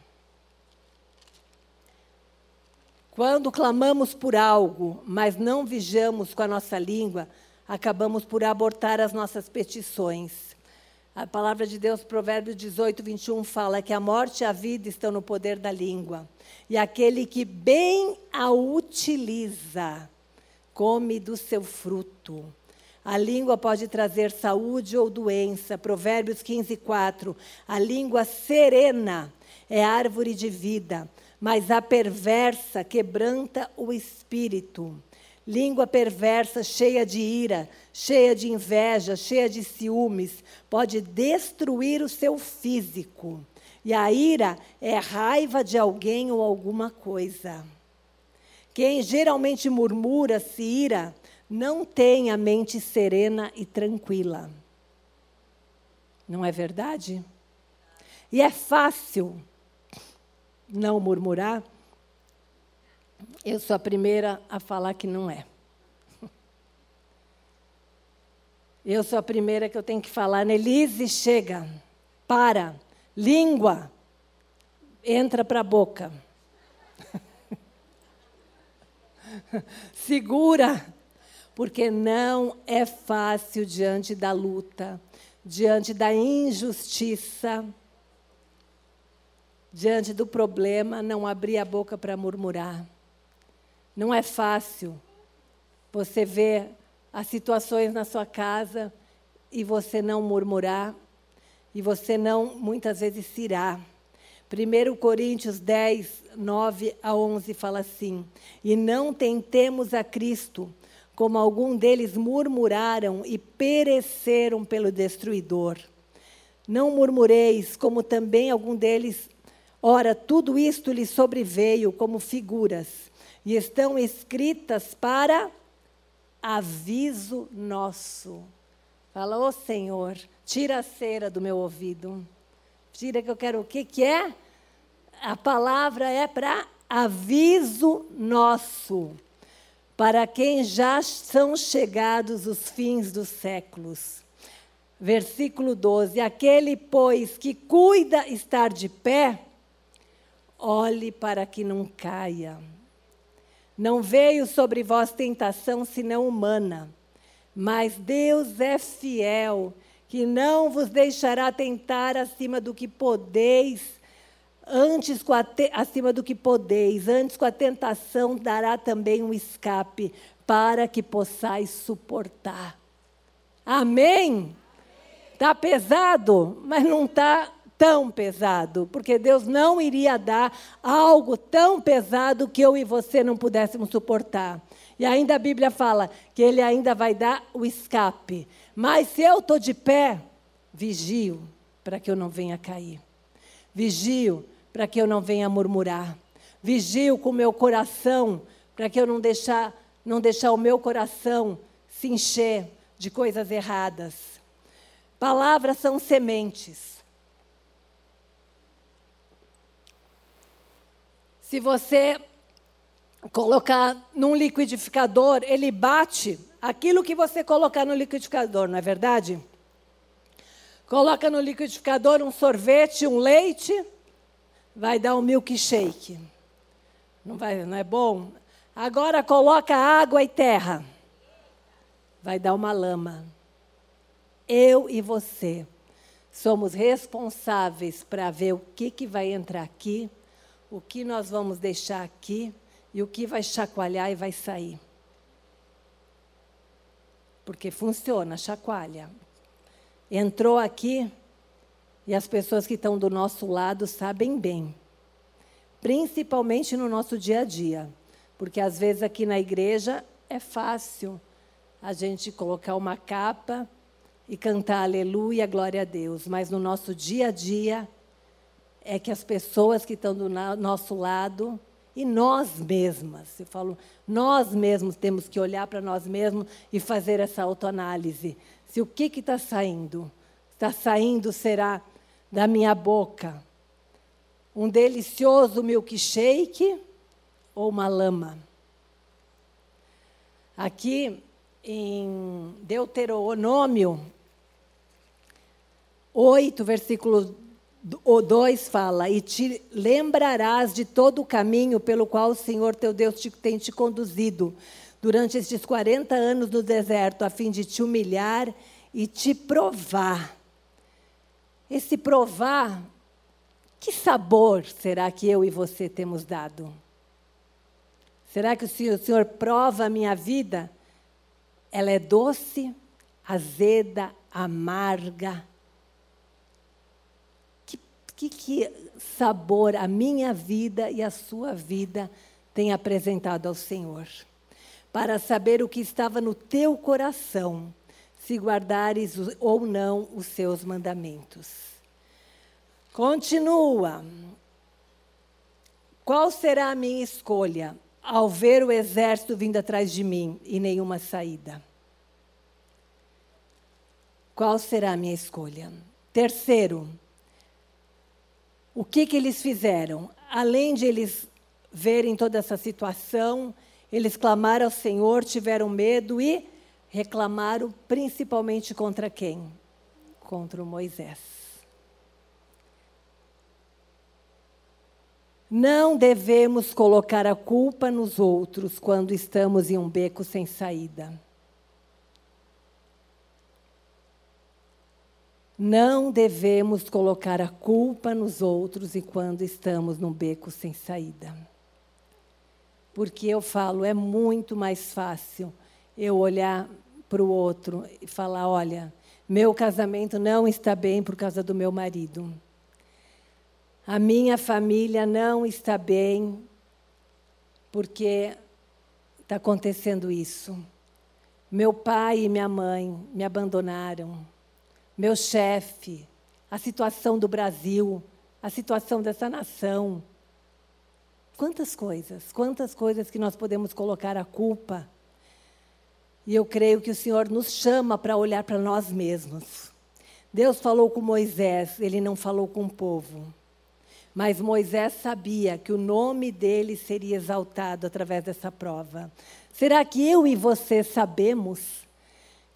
Quando clamamos por algo, mas não vigiamos com a nossa língua, acabamos por abortar as nossas petições. A palavra de Deus, Provérbios 18, 21, fala que a morte e a vida estão no poder da língua. E aquele que bem a utiliza, come do seu fruto. A língua pode trazer saúde ou doença. Provérbios 15, 4. A língua serena é árvore de vida mas a perversa quebranta o espírito. Língua perversa, cheia de ira, cheia de inveja, cheia de ciúmes, pode destruir o seu físico. E a ira é raiva de alguém ou alguma coisa. Quem geralmente murmura, se ira, não tem a mente serena e tranquila. Não é verdade? E é fácil não murmurar, eu sou a primeira a falar que não é. Eu sou a primeira que eu tenho que falar, Nelise, chega, para, língua, entra para a boca. Segura, porque não é fácil diante da luta, diante da injustiça diante do problema, não abrir a boca para murmurar. Não é fácil você ver as situações na sua casa e você não murmurar, e você não, muitas vezes, se irá. 1 Coríntios 10, 9 a 11 fala assim: E não tentemos a Cristo, como algum deles murmuraram e pereceram pelo destruidor. Não murmureis, como também algum deles Ora, tudo isto lhe sobreveio como figuras, e estão escritas para aviso nosso. Fala, ô Senhor, tira a cera do meu ouvido. Tira que eu quero o que que é? A palavra é para aviso nosso, para quem já são chegados os fins dos séculos. Versículo 12: Aquele, pois, que cuida estar de pé, olhe para que não caia. Não veio sobre vós tentação senão humana, mas Deus é fiel, que não vos deixará tentar acima do que podeis, antes com te, acima do que podeis, antes com a tentação dará também um escape, para que possais suportar. Amém? Está pesado, mas não está tão pesado, porque Deus não iria dar algo tão pesado que eu e você não pudéssemos suportar. E ainda a Bíblia fala que Ele ainda vai dar o escape. Mas se eu estou de pé, vigio para que eu não venha cair. Vigio para que eu não venha murmurar. Vigio com o meu coração para que eu não deixar, não deixar o meu coração se encher de coisas erradas. Palavras são sementes. Se você colocar num liquidificador, ele bate aquilo que você colocar no liquidificador, não é verdade? Coloca no liquidificador um sorvete, um leite, vai dar um milkshake. Não, vai, não é bom? Agora coloca água e terra, vai dar uma lama. Eu e você somos responsáveis para ver o que, que vai entrar aqui, o que nós vamos deixar aqui e o que vai chacoalhar e vai sair. Porque funciona, chacoalha. Entrou aqui e as pessoas que estão do nosso lado sabem bem. Principalmente no nosso dia a dia. Porque às vezes aqui na igreja é fácil a gente colocar uma capa e cantar aleluia, glória a Deus, mas no nosso dia a dia é que as pessoas que estão do nosso lado e nós mesmas, eu falo, nós mesmos temos que olhar para nós mesmos e fazer essa autoanálise. Se o que está saindo? Está saindo, será da minha boca um delicioso milkshake ou uma lama? Aqui em Deuteronômio, 8, versículo 2 fala: E te lembrarás de todo o caminho pelo qual o Senhor teu Deus te, tem te conduzido durante estes 40 anos no deserto, a fim de te humilhar e te provar. Esse provar, que sabor será que eu e você temos dado? Será que o Senhor, o Senhor prova a minha vida? Ela é doce, azeda, amarga que, que sabor a minha vida e a sua vida tem apresentado ao Senhor. Para saber o que estava no teu coração, se guardares ou não os seus mandamentos. Continua. Qual será a minha escolha ao ver o exército vindo atrás de mim e nenhuma saída? Qual será a minha escolha? Terceiro, o que, que eles fizeram? Além de eles verem toda essa situação, eles clamaram ao Senhor, tiveram medo e reclamaram principalmente contra quem? Contra o Moisés. Não devemos colocar a culpa nos outros quando estamos em um beco sem saída. Não devemos colocar a culpa nos outros e quando estamos num beco sem saída. Porque eu falo, é muito mais fácil eu olhar para o outro e falar: olha, meu casamento não está bem por causa do meu marido. A minha família não está bem porque está acontecendo isso. Meu pai e minha mãe me abandonaram meu chefe, a situação do Brasil, a situação dessa nação. Quantas coisas, quantas coisas que nós podemos colocar a culpa. E eu creio que o Senhor nos chama para olhar para nós mesmos. Deus falou com Moisés, ele não falou com o povo. Mas Moisés sabia que o nome dele seria exaltado através dessa prova. Será que eu e você sabemos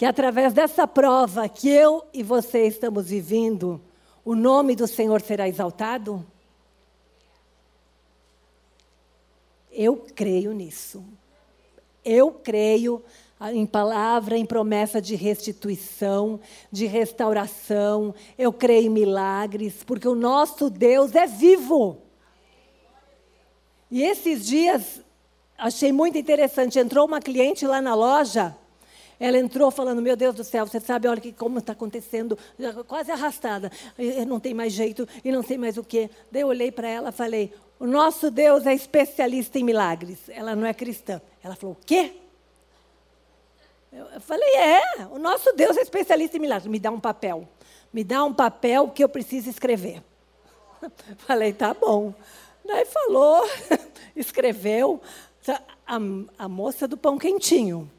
que através dessa prova que eu e você estamos vivendo, o nome do Senhor será exaltado? Eu creio nisso. Eu creio em palavra, em promessa de restituição, de restauração. Eu creio em milagres, porque o nosso Deus é vivo. E esses dias, achei muito interessante, entrou uma cliente lá na loja, ela entrou falando, meu Deus do céu, você sabe, olha que como está acontecendo, quase arrastada, não tem mais jeito e não sei mais o quê. Daí eu olhei para ela e falei, o nosso Deus é especialista em milagres. Ela não é cristã. Ela falou, o quê? Eu falei, é, o nosso Deus é especialista em milagres. Me dá um papel. Me dá um papel que eu preciso escrever. Falei, tá bom. Daí falou, escreveu. A, a moça do pão quentinho.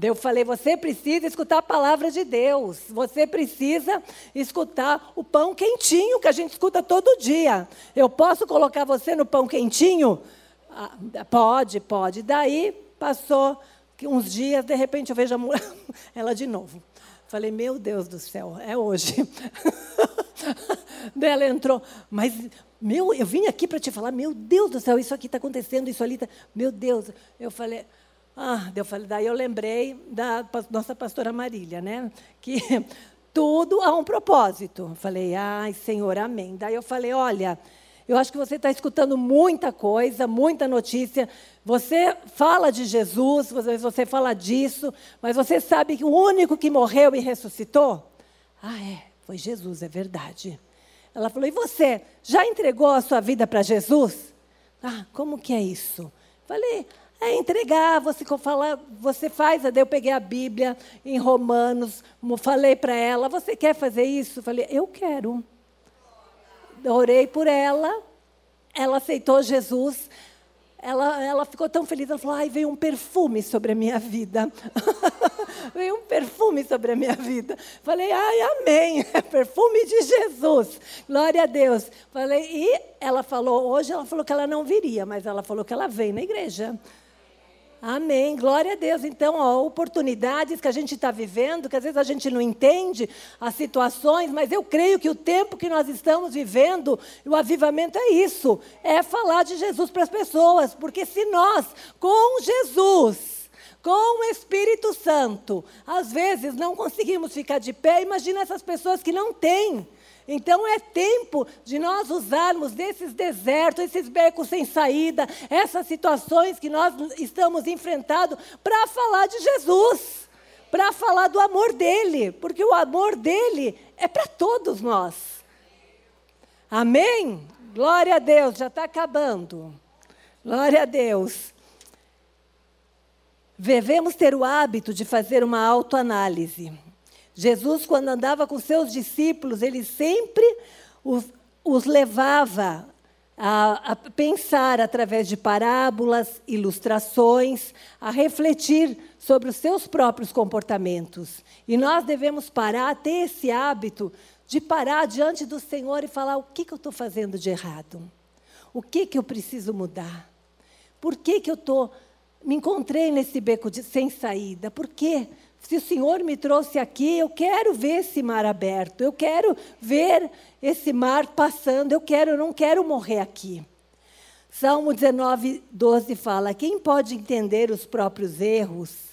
Eu falei, você precisa escutar a palavra de Deus. Você precisa escutar o pão quentinho que a gente escuta todo dia. Eu posso colocar você no pão quentinho? Ah, pode, pode. Daí passou uns dias, de repente eu vejo mulher, ela de novo. Falei, meu Deus do céu, é hoje. Daí ela entrou, mas meu, eu vim aqui para te falar, meu Deus do céu, isso aqui está acontecendo, isso ali está. Meu Deus. Eu falei, ah, eu falei, daí eu lembrei da nossa pastora Marília, né? Que tudo há um propósito. Eu falei, ai, Senhor, amém. Daí eu falei, olha, eu acho que você está escutando muita coisa, muita notícia. Você fala de Jesus, você fala disso, mas você sabe que o único que morreu e ressuscitou? Ah, é, foi Jesus, é verdade. Ela falou: e você já entregou a sua vida para Jesus? Ah, como que é isso? Falei: é entregar, você, fala, você faz, eu peguei a Bíblia em Romanos, falei para ela, você quer fazer isso? Falei, eu quero orei por ela, ela aceitou Jesus. Ela, ela ficou tão feliz, ela falou: ai, veio um perfume sobre a minha vida. veio um perfume sobre a minha vida. Falei: ai, amém, é perfume de Jesus. Glória a Deus. Falei, e ela falou, hoje ela falou que ela não viria, mas ela falou que ela vem na igreja. Amém. Glória a Deus. Então, ó, oportunidades que a gente está vivendo, que às vezes a gente não entende as situações, mas eu creio que o tempo que nós estamos vivendo, o avivamento é isso: é falar de Jesus para as pessoas. Porque se nós, com Jesus, com o Espírito Santo, às vezes não conseguimos ficar de pé, imagina essas pessoas que não têm. Então é tempo de nós usarmos desses desertos, esses becos sem saída, essas situações que nós estamos enfrentando para falar de Jesus, para falar do amor dele, porque o amor dele é para todos nós. Amém? Glória a Deus, já está acabando. Glória a Deus. Devemos ter o hábito de fazer uma autoanálise. Jesus, quando andava com seus discípulos, ele sempre os, os levava a, a, pensar através de parábolas, ilustrações, a refletir sobre os seus próprios comportamentos. E nós devemos parar, ter esse hábito de parar diante do Senhor e falar: o que, que eu estou fazendo de errado? O que, que eu preciso mudar? Por que, que eu estou. Me encontrei nesse beco de, sem saída. Por quê? Se o Senhor me trouxe aqui, eu quero ver esse mar aberto, eu quero ver esse mar passando, eu quero, eu não quero morrer aqui. Salmo 19, 12 fala: Quem pode entender os próprios erros?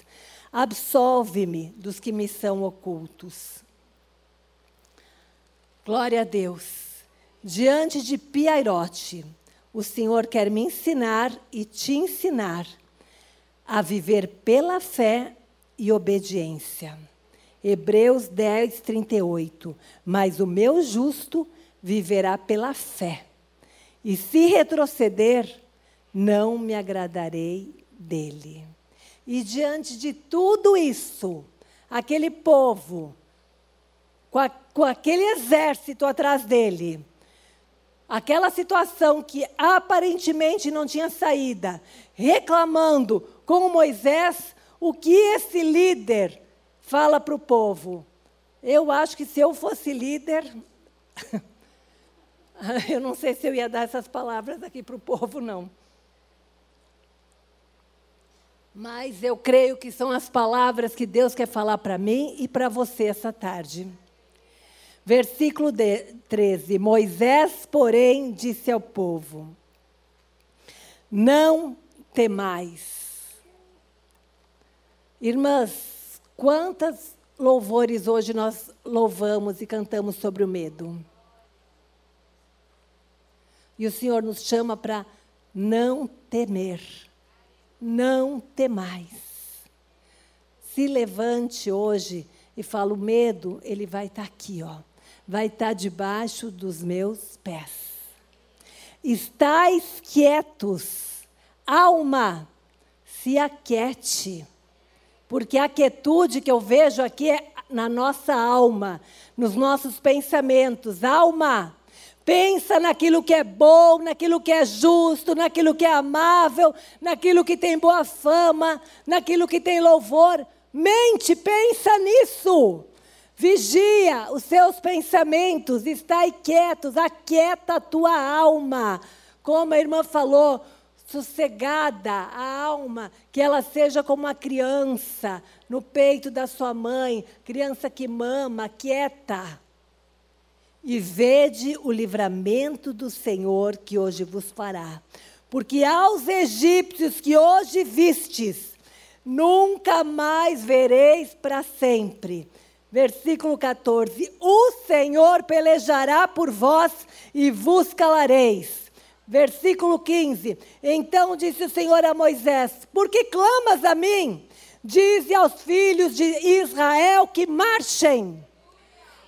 Absolve-me dos que me são ocultos. Glória a Deus. Diante de Piairote, o Senhor quer me ensinar e te ensinar a viver pela fé e obediência. Hebreus 10, 38. Mas o meu justo viverá pela fé. E se retroceder, não me agradarei dele. E diante de tudo isso, aquele povo, com, a, com aquele exército atrás dele, aquela situação que aparentemente não tinha saída, reclamando com Moisés, o que esse líder fala para o povo. Eu acho que se eu fosse líder, eu não sei se eu ia dar essas palavras aqui para o povo, não. Mas eu creio que são as palavras que Deus quer falar para mim e para você essa tarde. Versículo 13: Moisés, porém, disse ao povo: Não temais. Irmãs, quantas louvores hoje nós louvamos e cantamos sobre o medo? E o Senhor nos chama para não temer, não temais. Se levante hoje e fala: o medo, ele vai estar tá aqui, ó vai estar debaixo dos meus pés. Estais quietos, alma, se aquete, porque a quietude que eu vejo aqui é na nossa alma, nos nossos pensamentos. Alma, pensa naquilo que é bom, naquilo que é justo, naquilo que é amável, naquilo que tem boa fama, naquilo que tem louvor. Mente, pensa nisso. Vigia os seus pensamentos, estai quietos, aquieta a tua alma. Como a irmã falou, sossegada a alma, que ela seja como uma criança no peito da sua mãe, criança que mama, quieta. E vede o livramento do Senhor que hoje vos fará. Porque aos egípcios que hoje vistes, nunca mais vereis para sempre Versículo 14: O Senhor pelejará por vós e vos calareis. Versículo 15: Então disse o Senhor a Moisés: Por que clamas a mim? Dize aos filhos de Israel que marchem.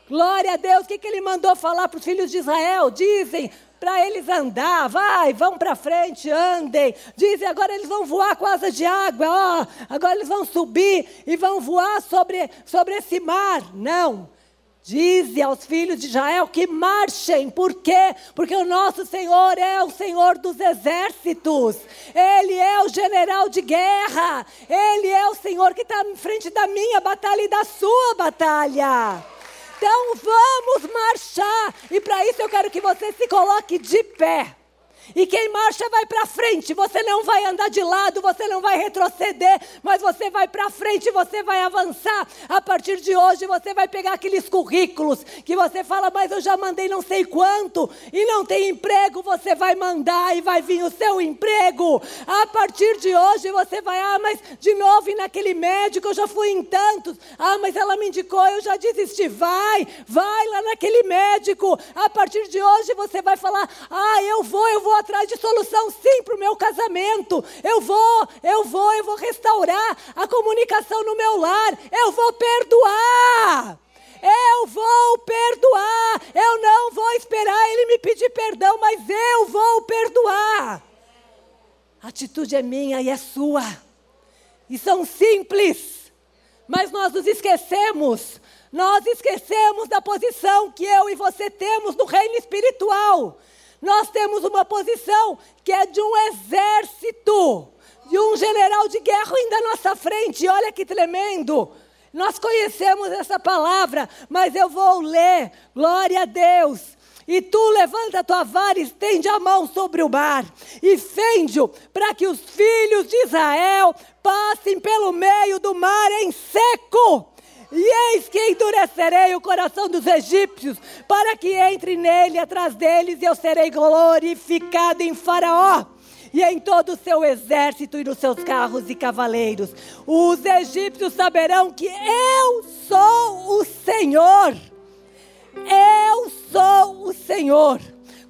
Glória a Deus, o que, que ele mandou falar para os filhos de Israel? Dizem: para eles andar, vai, vão para frente, andem. Dizem agora eles vão voar com asas de água, ó, agora eles vão subir e vão voar sobre, sobre esse mar. Não. Dize aos filhos de Israel que marchem, por quê? Porque o nosso Senhor é o Senhor dos exércitos, Ele é o general de guerra, Ele é o Senhor que está em frente da minha batalha e da sua batalha. Então vamos marchar. E para isso eu quero que você se coloque de pé. E quem marcha vai para frente. Você não vai andar de lado, você não vai retroceder, mas você vai para frente, você vai avançar. A partir de hoje você vai pegar aqueles currículos que você fala, mas eu já mandei não sei quanto e não tem emprego, você vai mandar e vai vir o seu emprego. A partir de hoje você vai, ah, mas de novo e naquele médico eu já fui em tantos. Ah, mas ela me indicou, eu já desisti. Vai, vai lá naquele médico. A partir de hoje você vai falar, ah, eu vou, eu vou vou atrás de solução sim para o meu casamento. Eu vou, eu vou, eu vou restaurar a comunicação no meu lar. Eu vou perdoar. Eu vou perdoar. Eu não vou esperar ele me pedir perdão, mas eu vou perdoar. A atitude é minha e é sua. E são simples, mas nós nos esquecemos. Nós esquecemos da posição que eu e você temos no reino espiritual. Nós temos uma posição que é de um exército, de um general de guerra ainda à nossa frente. Olha que tremendo. Nós conhecemos essa palavra, mas eu vou ler. Glória a Deus. E tu levanta a tua vara estende a mão sobre o mar, e fende-o, para que os filhos de Israel passem pelo meio do mar em seco. E eis que endurecerei o coração dos egípcios, para que entre nele atrás deles, e eu serei glorificado em Faraó e em todo o seu exército e nos seus carros e cavaleiros. Os egípcios saberão que eu sou o Senhor. Eu sou o Senhor.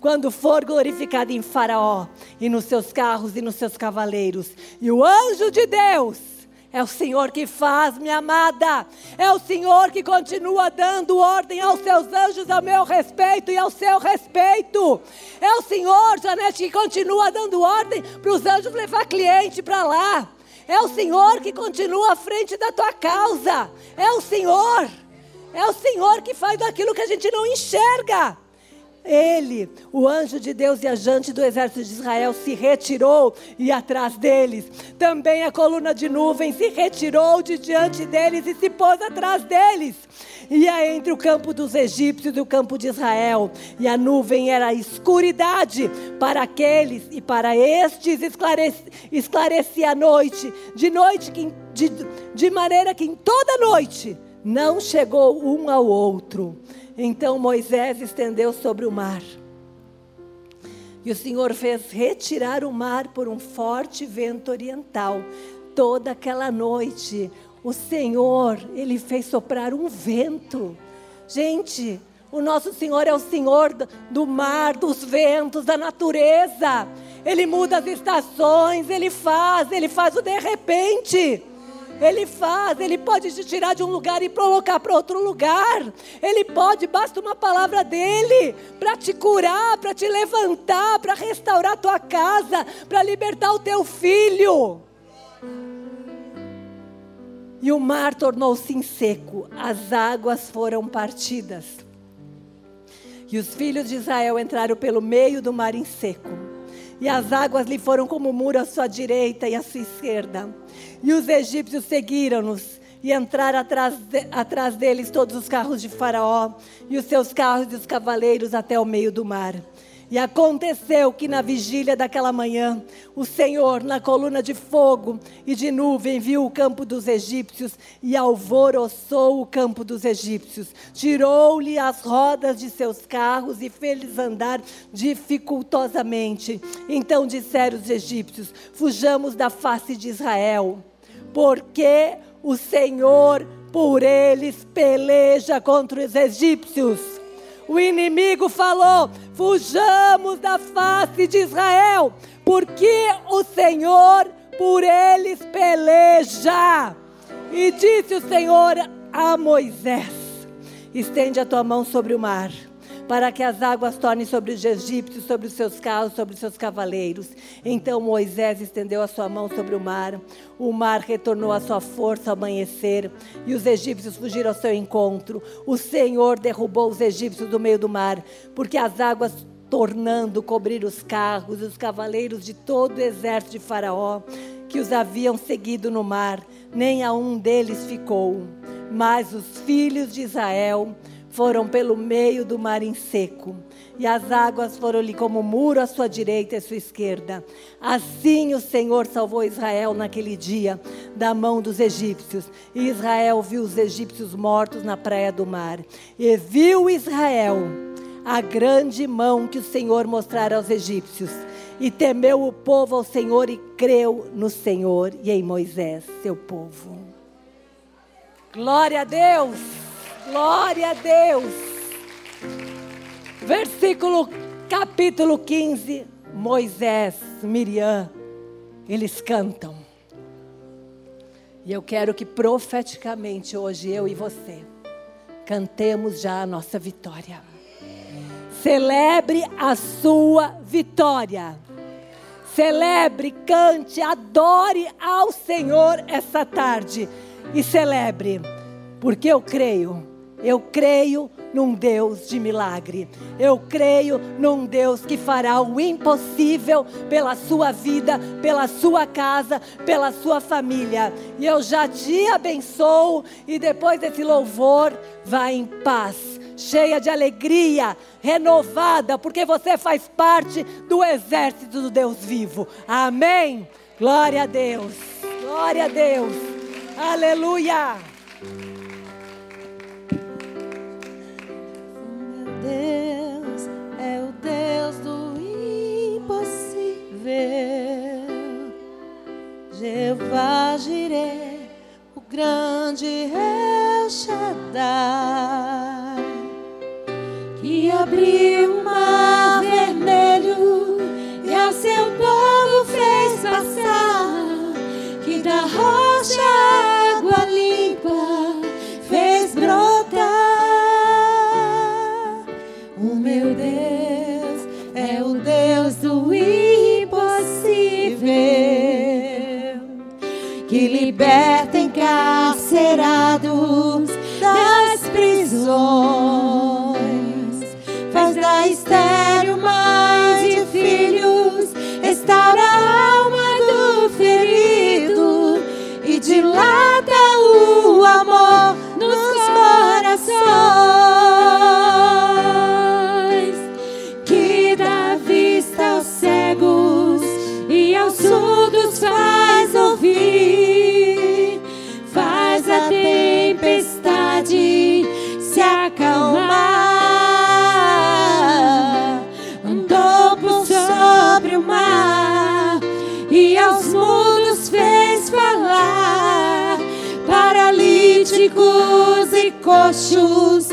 Quando for glorificado em Faraó e nos seus carros e nos seus cavaleiros, e o anjo de Deus é o Senhor que faz, minha amada. É o Senhor que continua dando ordem aos seus anjos a meu respeito e ao seu respeito. É o Senhor, Janete, que continua dando ordem para os anjos levar cliente para lá. É o Senhor que continua à frente da tua causa. É o Senhor. É o Senhor que faz aquilo que a gente não enxerga. Ele, o anjo de Deus viajante do exército de Israel, se retirou e atrás deles. Também a coluna de nuvem se retirou de diante deles e se pôs atrás deles. Ia entre o campo dos egípcios e o campo de Israel, e a nuvem era escuridade para aqueles e para estes esclarecia a noite, de noite que, de, de maneira que em toda noite não chegou um ao outro. Então Moisés estendeu sobre o mar. E o Senhor fez retirar o mar por um forte vento oriental. Toda aquela noite, o Senhor, ele fez soprar um vento. Gente, o nosso Senhor é o Senhor do mar, dos ventos, da natureza. Ele muda as estações, ele faz, ele faz o de repente. Ele faz, Ele pode te tirar de um lugar e colocar para outro lugar. Ele pode, basta uma palavra dEle para te curar, para te levantar, para restaurar a tua casa, para libertar o teu filho. E o mar tornou-se seco, as águas foram partidas. E os filhos de Israel entraram pelo meio do mar em seco. E as águas lhe foram como muro à sua direita e à sua esquerda. E os egípcios seguiram-nos e entraram atrás, de, atrás deles todos os carros de Faraó e os seus carros e os cavaleiros até o meio do mar. E aconteceu que na vigília daquela manhã, o Senhor, na coluna de fogo e de nuvem, viu o campo dos egípcios e alvoroçou o campo dos egípcios. Tirou-lhe as rodas de seus carros e fez-lhes andar dificultosamente. Então disseram os egípcios: Fujamos da face de Israel, porque o Senhor por eles peleja contra os egípcios. O inimigo falou: fujamos da face de Israel, porque o Senhor por eles peleja. E disse o Senhor a Moisés: estende a tua mão sobre o mar para que as águas tornem sobre os egípcios, sobre os seus carros, sobre os seus cavaleiros. Então Moisés estendeu a sua mão sobre o mar, o mar retornou à sua força ao amanhecer, e os egípcios fugiram ao seu encontro. O Senhor derrubou os egípcios do meio do mar, porque as águas tornando cobrir os carros e os cavaleiros de todo o exército de Faraó, que os haviam seguido no mar, nem a um deles ficou. Mas os filhos de Israel foram pelo meio do mar em seco, e as águas foram-lhe como muro à sua direita e à sua esquerda. Assim o Senhor salvou Israel naquele dia da mão dos egípcios. E Israel viu os egípcios mortos na praia do mar. E viu Israel a grande mão que o Senhor mostrara aos egípcios. E temeu o povo ao Senhor e creu no Senhor e em Moisés, seu povo. Glória a Deus! Glória a Deus. Versículo capítulo 15. Moisés, Miriam, eles cantam. E eu quero que profeticamente hoje eu e você cantemos já a nossa vitória. Celebre a sua vitória. Celebre, cante, adore ao Senhor essa tarde e celebre, porque eu creio eu creio num Deus de milagre. Eu creio num Deus que fará o impossível pela sua vida, pela sua casa, pela sua família. E eu já te abençoo e depois desse louvor, vá em paz, cheia de alegria, renovada, porque você faz parte do exército do Deus vivo. Amém. Glória a Deus. Glória a Deus. Aleluia. Deus é o Deus do impossível. Jeová Jireh, o grande El Shaddai, que abriu o mar vermelho e a seu povo fez passar, que da rocha que libertem carcerados das prisões. Coxos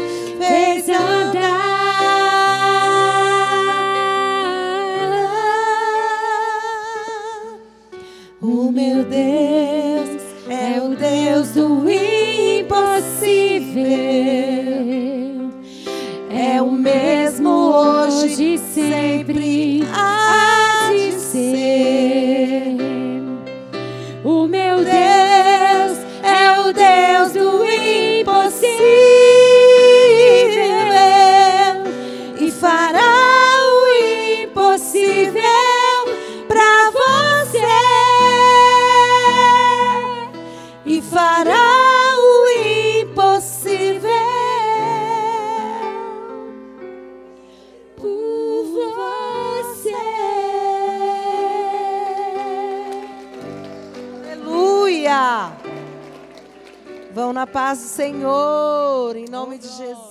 paz do Senhor, em nome de Jesus.